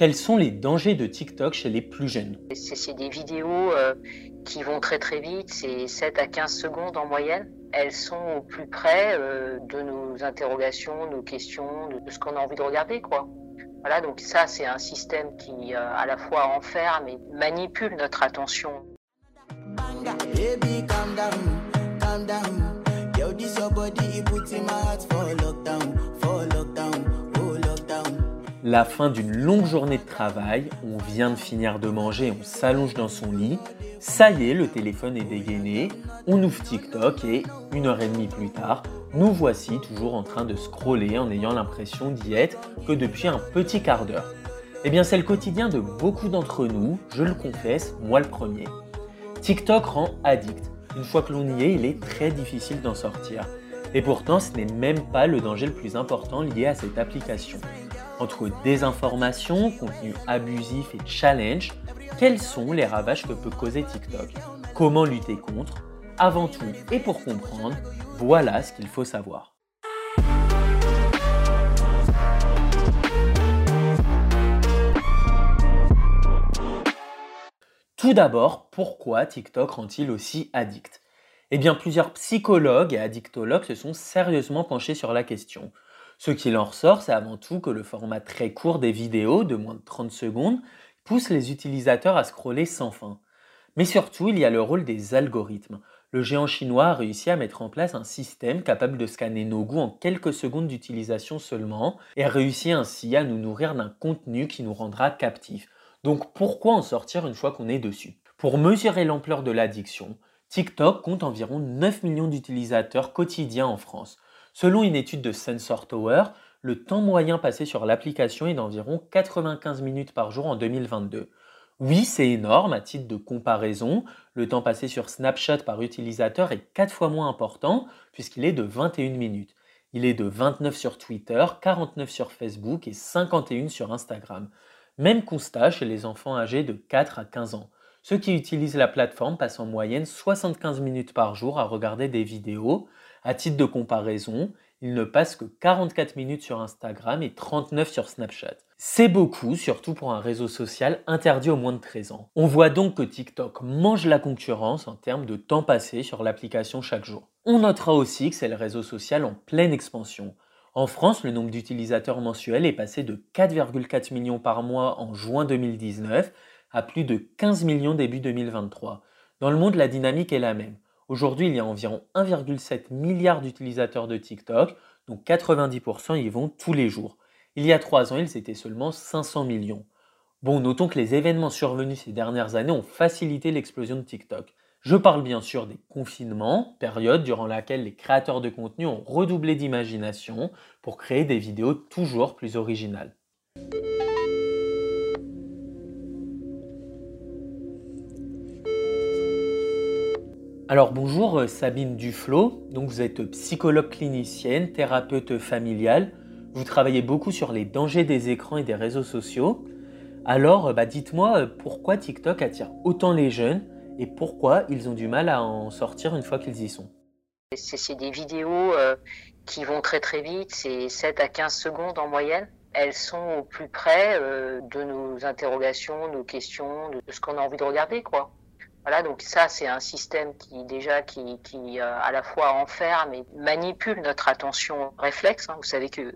Quels sont les dangers de TikTok chez les plus jeunes? C'est des vidéos euh, qui vont très très vite, c'est 7 à 15 secondes en moyenne. Elles sont au plus près euh, de nos interrogations, nos questions, de ce qu'on a envie de regarder, quoi. Voilà, donc ça, c'est un système qui, euh, à la fois enferme et manipule notre attention. La fin d'une longue journée de travail, on vient de finir de manger, on s'allonge dans son lit, ça y est, le téléphone est dégainé, on ouvre TikTok et une heure et demie plus tard, nous voici toujours en train de scroller en ayant l'impression d'y être que depuis un petit quart d'heure. Eh bien c'est le quotidien de beaucoup d'entre nous, je le confesse, moi le premier. TikTok rend addict. Une fois que l'on y est, il est très difficile d'en sortir. Et pourtant, ce n'est même pas le danger le plus important lié à cette application. Entre désinformation, contenu abusif et challenge, quels sont les ravages que peut causer TikTok? Comment lutter contre? Avant tout et pour comprendre, voilà ce qu'il faut savoir. Tout d'abord, pourquoi TikTok rend-il aussi addict? Eh bien, plusieurs psychologues et addictologues se sont sérieusement penchés sur la question. Ce qu'il en ressort, c'est avant tout que le format très court des vidéos, de moins de 30 secondes, pousse les utilisateurs à scroller sans fin. Mais surtout, il y a le rôle des algorithmes le géant chinois a réussi à mettre en place un système capable de scanner nos goûts en quelques secondes d'utilisation seulement et a réussi ainsi à nous nourrir d'un contenu qui nous rendra captifs. Donc pourquoi en sortir une fois qu'on est dessus? Pour mesurer l'ampleur de l'addiction, TikTok compte environ 9 millions d'utilisateurs quotidiens en France. Selon une étude de Sensor Tower, le temps moyen passé sur l'application est d'environ 95 minutes par jour en 2022. Oui, c'est énorme. À titre de comparaison, le temps passé sur Snapchat par utilisateur est 4 fois moins important puisqu'il est de 21 minutes. Il est de 29 sur Twitter, 49 sur Facebook et 51 sur Instagram. Même constat chez les enfants âgés de 4 à 15 ans. Ceux qui utilisent la plateforme passent en moyenne 75 minutes par jour à regarder des vidéos. À titre de comparaison, ils ne passent que 44 minutes sur Instagram et 39 sur Snapchat. C'est beaucoup, surtout pour un réseau social interdit aux moins de 13 ans. On voit donc que TikTok mange la concurrence en termes de temps passé sur l'application chaque jour. On notera aussi que c'est le réseau social en pleine expansion. En France, le nombre d'utilisateurs mensuels est passé de 4,4 millions par mois en juin 2019 à plus de 15 millions début 2023. Dans le monde, la dynamique est la même. Aujourd'hui, il y a environ 1,7 milliard d'utilisateurs de TikTok, donc 90% y vont tous les jours. Il y a trois ans, ils étaient seulement 500 millions. Bon, notons que les événements survenus ces dernières années ont facilité l'explosion de TikTok. Je parle bien sûr des confinements, période durant laquelle les créateurs de contenu ont redoublé d'imagination pour créer des vidéos toujours plus originales. Alors bonjour euh, Sabine Duflo, donc vous êtes psychologue clinicienne, thérapeute familiale, vous travaillez beaucoup sur les dangers des écrans et des réseaux sociaux. Alors euh, bah, dites-moi euh, pourquoi TikTok attire autant les jeunes et pourquoi ils ont du mal à en sortir une fois qu'ils y sont? C'est des vidéos qui vont très très vite, c'est 7 à 15 secondes en moyenne. Elles sont au plus près de nos interrogations, nos questions, de ce qu'on a envie de regarder quoi. Voilà, donc ça, c'est un système qui déjà qui, qui euh, à la fois enferme et manipule notre attention réflexe. Hein. Vous savez que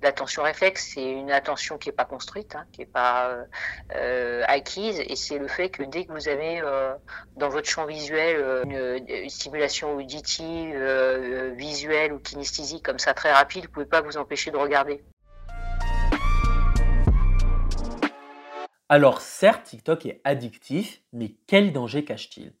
l'attention réflexe, c'est une attention qui n'est pas construite, hein, qui n'est pas euh, euh, acquise, et c'est le fait que dès que vous avez dans votre champ visuel une, stimulation auditive, visuelle ou kinesthésique comme ça très rapide, vous pouvez pas vous empêcher de regarder. Alors certes, TikTok est addictif, mais quel danger cache-t-il?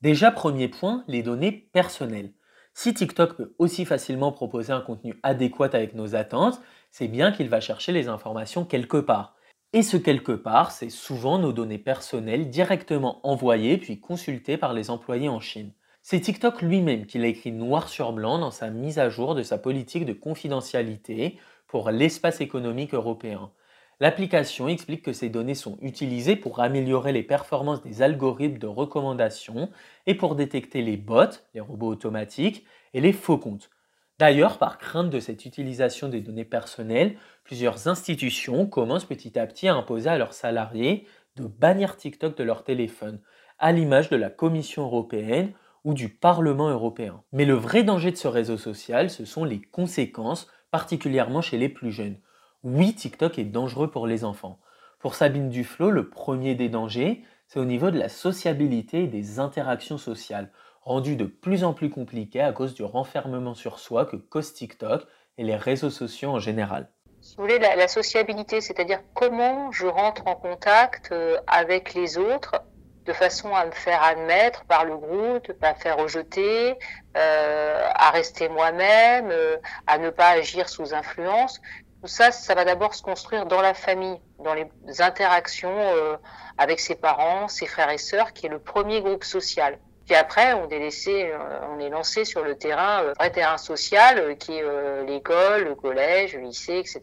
Déjà, premier point, les données personnelles. Si TikTok peut aussi facilement proposer un contenu adéquat avec nos attentes, c'est bien qu'il va chercher les informations quelque part. Et ce quelque part, c'est souvent nos données personnelles directement envoyées puis consultées par les employés en Chine. C'est TikTok lui-même qui l'a écrit noir sur blanc dans sa mise à jour de sa politique de confidentialité pour l'espace économique européen. L'application explique que ces données sont utilisées pour améliorer les performances des algorithmes de recommandation et pour détecter les bots, les robots automatiques, et les faux comptes. D'ailleurs, par crainte de cette utilisation des données personnelles, plusieurs institutions commencent petit à petit à imposer à leurs salariés de bannir TikTok de leur téléphone, à l'image de la Commission européenne ou du Parlement européen. Mais le vrai danger de ce réseau social, ce sont les conséquences, particulièrement chez les plus jeunes. Oui, TikTok est dangereux pour les enfants. Pour Sabine Duflo, le premier des dangers, c'est au niveau de la sociabilité et des interactions sociales, rendues de plus en plus compliquées à cause du renfermement sur soi que cause TikTok et les réseaux sociaux en général. Si vous voulez, la, sociabilité, c'est-à-dire comment je rentre en contact euh, avec les autres de façon à me faire admettre par le groupe, de pas faire rejeter, euh, à rester moi-même, euh, à ne pas agir sous influence. Tout ça, ça va d'abord se construire dans la famille, dans les interactions euh, avec ses parents, ses frères et sœurs, qui est le premier groupe social. Puis après, on est laissé, euh, on est lancé sur le terrain, euh, vrai terrain social, euh, qui est l'école, le collège, le lycée, etc.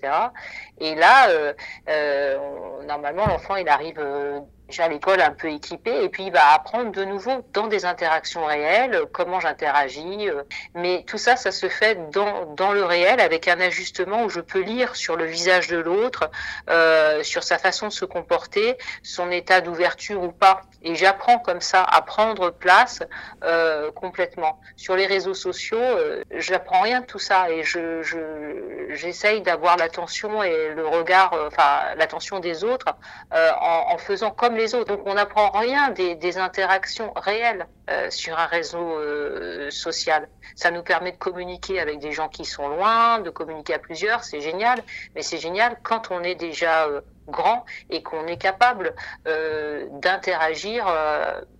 Et là, normalement, l'enfant, il arrive à l'école un peu équipé et puis il apprendre de nouveau dans des interactions réelles comment j'interagis. Mais tout ça, ça se fait dans, dans le réel avec un ajustement où je peux lire sur le visage de l'autre, euh, sur sa façon de se comporter, son état d'ouverture ou pas. Et j'apprends comme ça à prendre place euh, complètement. Sur les réseaux sociaux, euh, j'apprends rien de tout ça et je, j'essaye d'avoir l'attention et le regard, euh, enfin l'attention des autres euh, en, en faisant comme les Donc on n'apprend rien des, interactions réelles euh, sur un réseau euh, social. Ça nous permet de communiquer avec des gens qui sont loin, de communiquer à plusieurs, c'est génial. Mais c'est génial quand on est déjà euh, grand et qu'on est capable d'interagir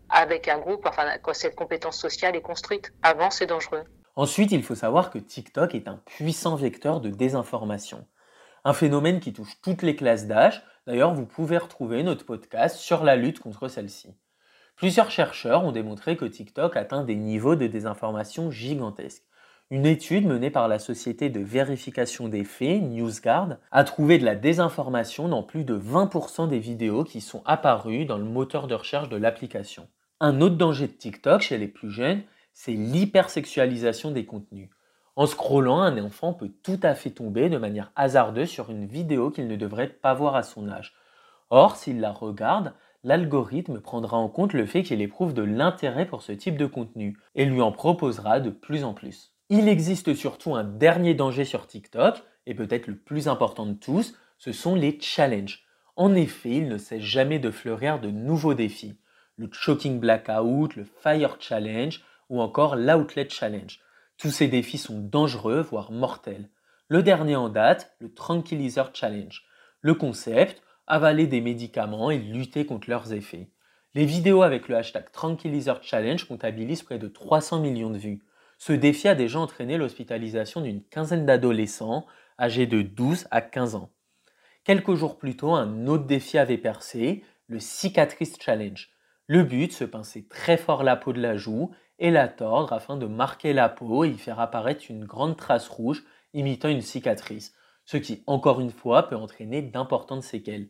avec un groupe, enfin quand cette compétence sociale est construite. Avant, c'est dangereux. Ensuite, il faut savoir que TikTok est un puissant vecteur de désinformation. Un phénomène qui touche toutes les classes d'âge, D'ailleurs, vous pouvez retrouver notre podcast sur la lutte contre celle-ci. Plusieurs chercheurs ont démontré que TikTok atteint des niveaux de désinformation gigantesques. Une étude menée par la société de vérification des faits, NewsGuard, a trouvé de la désinformation dans plus de 20% des vidéos qui sont apparues dans le moteur de recherche de l'application. Un autre danger de TikTok chez les plus jeunes, c'est l'hypersexualisation des contenus. En scrollant, un enfant peut tout à fait tomber de manière hasardeuse sur une vidéo qu'il ne devrait pas voir à son âge. Or, s'il la regarde, l'algorithme prendra en compte le fait qu'il éprouve de l'intérêt pour ce type de contenu et lui en proposera de plus en plus. Il existe surtout un dernier danger sur TikTok, et peut-être le plus important de tous, ce sont les challenges. En effet, il ne cesse jamais de fleurir de nouveaux défis. Le Choking Blackout, le Fire Challenge ou encore l'Outlet Challenge. Tous ces défis sont dangereux, voire mortels. Le dernier en date, le Tranquilizer Challenge. Le concept, avaler des médicaments et lutter contre leurs effets. Les vidéos avec le hashtag Tranquilizer Challenge comptabilisent près de 300 millions de vues. Ce défi a déjà entraîné l'hospitalisation d'une quinzaine d'adolescents âgés de 12 à 15 ans. Quelques jours plus tôt, un autre défi avait percé, le Cicatrice Challenge. Le but, se pincer très fort la peau de la joue et la tordre afin de marquer la peau et y faire apparaître une grande trace rouge imitant une cicatrice, ce qui, encore une fois, peut entraîner d'importantes séquelles.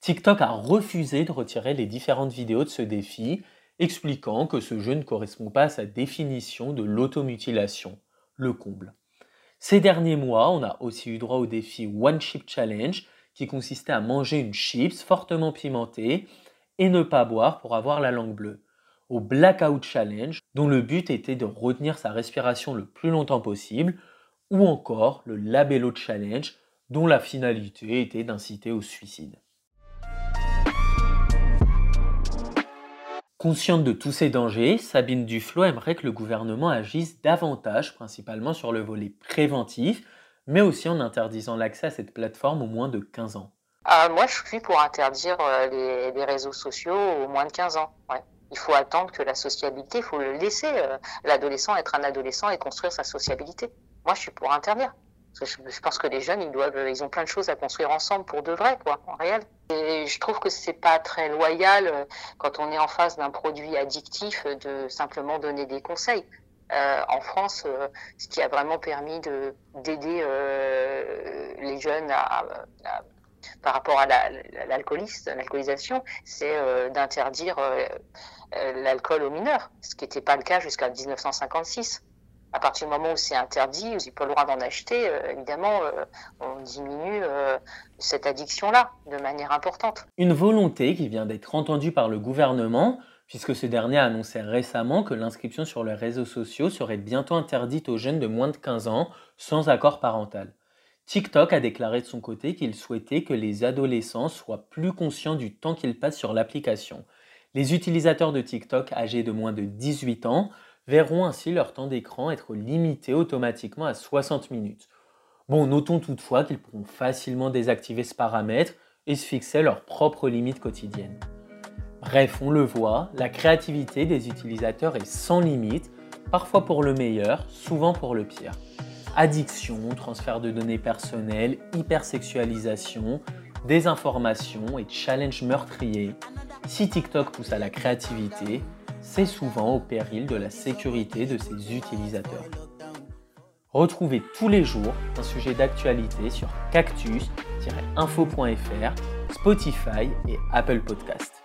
TikTok a refusé de retirer les différentes vidéos de ce défi, expliquant que ce jeu ne correspond pas à sa définition de l'automutilation, le comble. Ces derniers mois, on a aussi eu droit au défi One Chip Challenge, qui consistait à manger une chips fortement pimentée et ne pas boire pour avoir la langue bleue au Blackout Challenge, dont le but était de retenir sa respiration le plus longtemps possible, ou encore le Labello Challenge, dont la finalité était d'inciter au suicide. Consciente de tous ces dangers, Sabine Duflo aimerait que le gouvernement agisse davantage, principalement sur le volet préventif, mais aussi en interdisant l'accès à cette plateforme aux moins de 15 ans. Ah, moi, je suis pour interdire euh, les, réseaux sociaux aux moins de 15 ans. Il faut attendre que la sociabilité, il faut le laisser euh, l'adolescent être un adolescent et construire sa sociabilité. Moi, je suis pour interdire. je, pense que les jeunes, ils doivent, ils ont plein de choses à construire ensemble pour de vrai, quoi, en réel. Et je trouve que c'est pas très loyal euh, quand on est en face d'un produit addictif de simplement donner des conseils. Euh, en France, ce qui a vraiment permis de d'aider les jeunes à, par rapport à l'alcoolisation, c'est d'interdire euh, l'alcool aux mineurs, ce qui n'était pas le cas jusqu'à 1956. À partir du moment où c'est interdit, où ils pas le droit d'en acheter, évidemment, on diminue cette addiction-là de manière importante. Une volonté qui vient d'être entendue par le gouvernement, puisque ce dernier a annoncé récemment que l'inscription sur les réseaux sociaux serait bientôt interdite aux jeunes de moins de 15 ans sans accord parental. TikTok a déclaré de son côté qu'il souhaitait que les adolescents soient plus conscients du temps qu'ils passent sur l'application. Les utilisateurs de TikTok âgés de moins de 18 ans verront ainsi leur temps d'écran être limité automatiquement à 60 minutes. Bon, notons toutefois qu'ils pourront facilement désactiver ce paramètre et se fixer leurs propres limites quotidiennes. Bref, on le voit, la créativité des utilisateurs est sans limite, parfois pour le meilleur, souvent pour le pire. Addiction, transfert de données personnelles, hypersexualisation, désinformation et challenge meurtrier. Si TikTok pousse à la créativité, c'est souvent au péril de la sécurité de ses utilisateurs. Retrouvez tous les jours un sujet d'actualité sur cactus-info.fr, Spotify et Apple Podcasts.